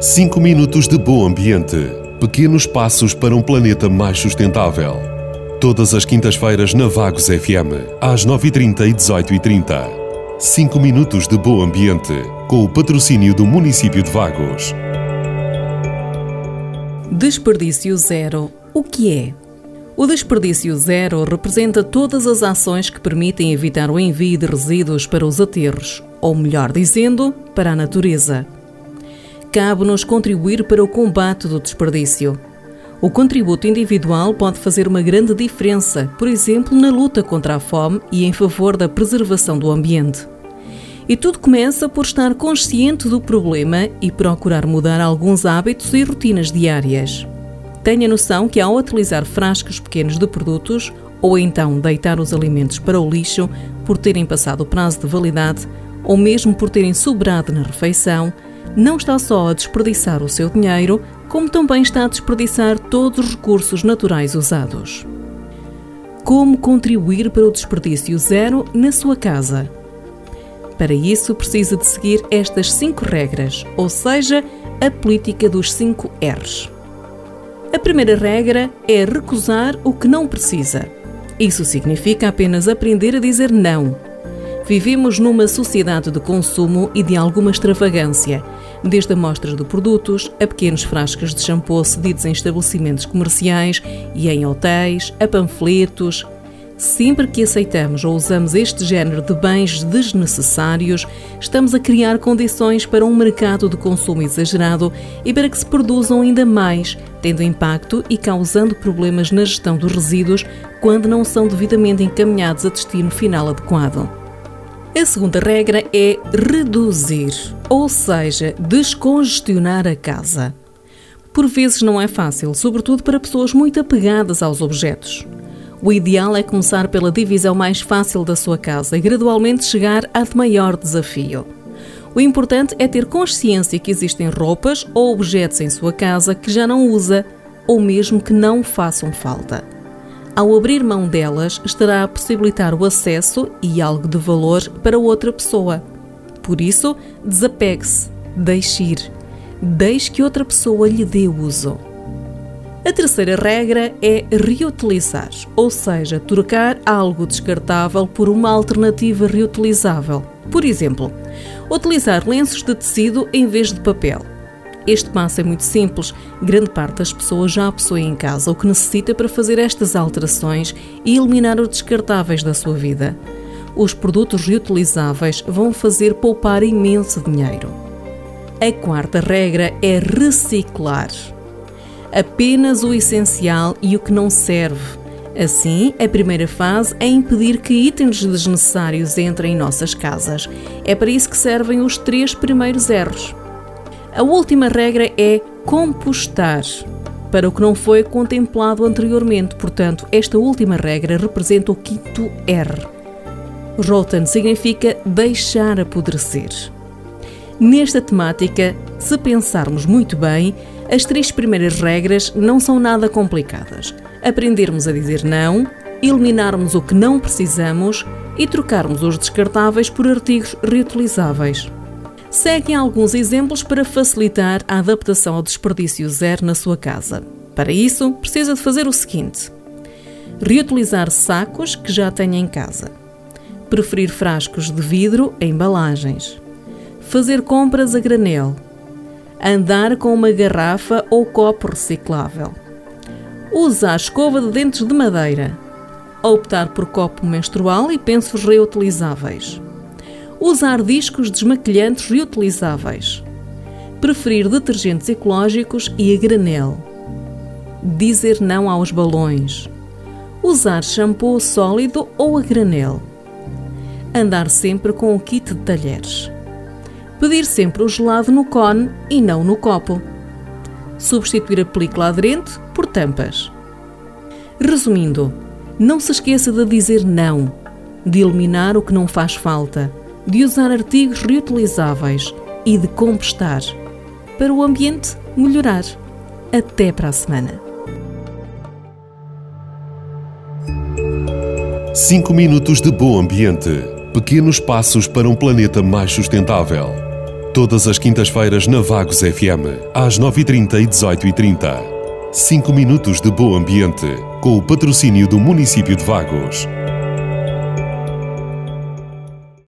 5 minutos de bom ambiente. Pequenos passos para um planeta mais sustentável. Todas as quintas-feiras na Vagos FM, às 9h30 e 18h30. 5 minutos de bom ambiente, com o patrocínio do município de Vagos. Desperdício zero. O que é? O desperdício zero representa todas as ações que permitem evitar o envio de resíduos para os aterros, ou melhor dizendo, para a natureza. Cabe-nos contribuir para o combate do desperdício. O contributo individual pode fazer uma grande diferença, por exemplo, na luta contra a fome e em favor da preservação do ambiente. E tudo começa por estar consciente do problema e procurar mudar alguns hábitos e rotinas diárias. Tenha noção que ao utilizar frascos pequenos de produtos ou então deitar os alimentos para o lixo por terem passado o prazo de validade ou mesmo por terem sobrado na refeição, não está só a desperdiçar o seu dinheiro, como também está a desperdiçar todos os recursos naturais usados. Como contribuir para o desperdício zero na sua casa? Para isso, precisa de seguir estas cinco regras, ou seja, a política dos 5 R's. A primeira regra é recusar o que não precisa. Isso significa apenas aprender a dizer não. Vivemos numa sociedade de consumo e de alguma extravagância, desde amostras de produtos a pequenos frascos de shampoo cedidos em estabelecimentos comerciais e em hotéis, a panfletos, Sempre que aceitamos ou usamos este género de bens desnecessários, estamos a criar condições para um mercado de consumo exagerado e para que se produzam ainda mais, tendo impacto e causando problemas na gestão dos resíduos quando não são devidamente encaminhados a destino final adequado. A segunda regra é reduzir, ou seja, descongestionar a casa. Por vezes não é fácil, sobretudo para pessoas muito apegadas aos objetos. O ideal é começar pela divisão mais fácil da sua casa e gradualmente chegar a de maior desafio. O importante é ter consciência que existem roupas ou objetos em sua casa que já não usa ou mesmo que não façam falta. Ao abrir mão delas, estará a possibilitar o acesso e algo de valor para outra pessoa. Por isso, desapegue-se, deixe ir, deixe que outra pessoa lhe dê uso. A terceira regra é reutilizar, ou seja, trocar algo descartável por uma alternativa reutilizável. Por exemplo, utilizar lenços de tecido em vez de papel. Este passo é muito simples, grande parte das pessoas já possuem em casa o que necessita para fazer estas alterações e eliminar os descartáveis da sua vida. Os produtos reutilizáveis vão fazer poupar imenso dinheiro. A quarta regra é reciclar apenas o essencial e o que não serve. Assim, a primeira fase é impedir que itens desnecessários entrem em nossas casas. É para isso que servem os três primeiros erros. A última regra é compostar, para o que não foi contemplado anteriormente. Portanto, esta última regra representa o quinto R. Rotten significa deixar apodrecer. Nesta temática, se pensarmos muito bem, as três primeiras regras não são nada complicadas. Aprendermos a dizer não, eliminarmos o que não precisamos e trocarmos os descartáveis por artigos reutilizáveis. Seguem alguns exemplos para facilitar a adaptação ao desperdício zero na sua casa. Para isso, precisa de fazer o seguinte: reutilizar sacos que já tenha em casa, preferir frascos de vidro em embalagens, fazer compras a granel, andar com uma garrafa ou copo reciclável, usar escova de dentes de madeira, optar por copo menstrual e pensos reutilizáveis, usar discos desmaquilhantes reutilizáveis, preferir detergentes ecológicos e a granel, dizer não aos balões, usar shampoo sólido ou a granel, andar sempre com o kit de talheres. Pedir sempre o gelado no cone e não no copo. Substituir a película aderente por tampas. Resumindo, não se esqueça de dizer não, de eliminar o que não faz falta, de usar artigos reutilizáveis e de compostar para o ambiente melhorar. Até para a semana. 5 minutos de bom ambiente. Pequenos passos para um planeta mais sustentável. Todas as quintas-feiras na Vagos FM, às 9h30 e 18h30. 5 minutos de bom ambiente, com o patrocínio do município de Vagos.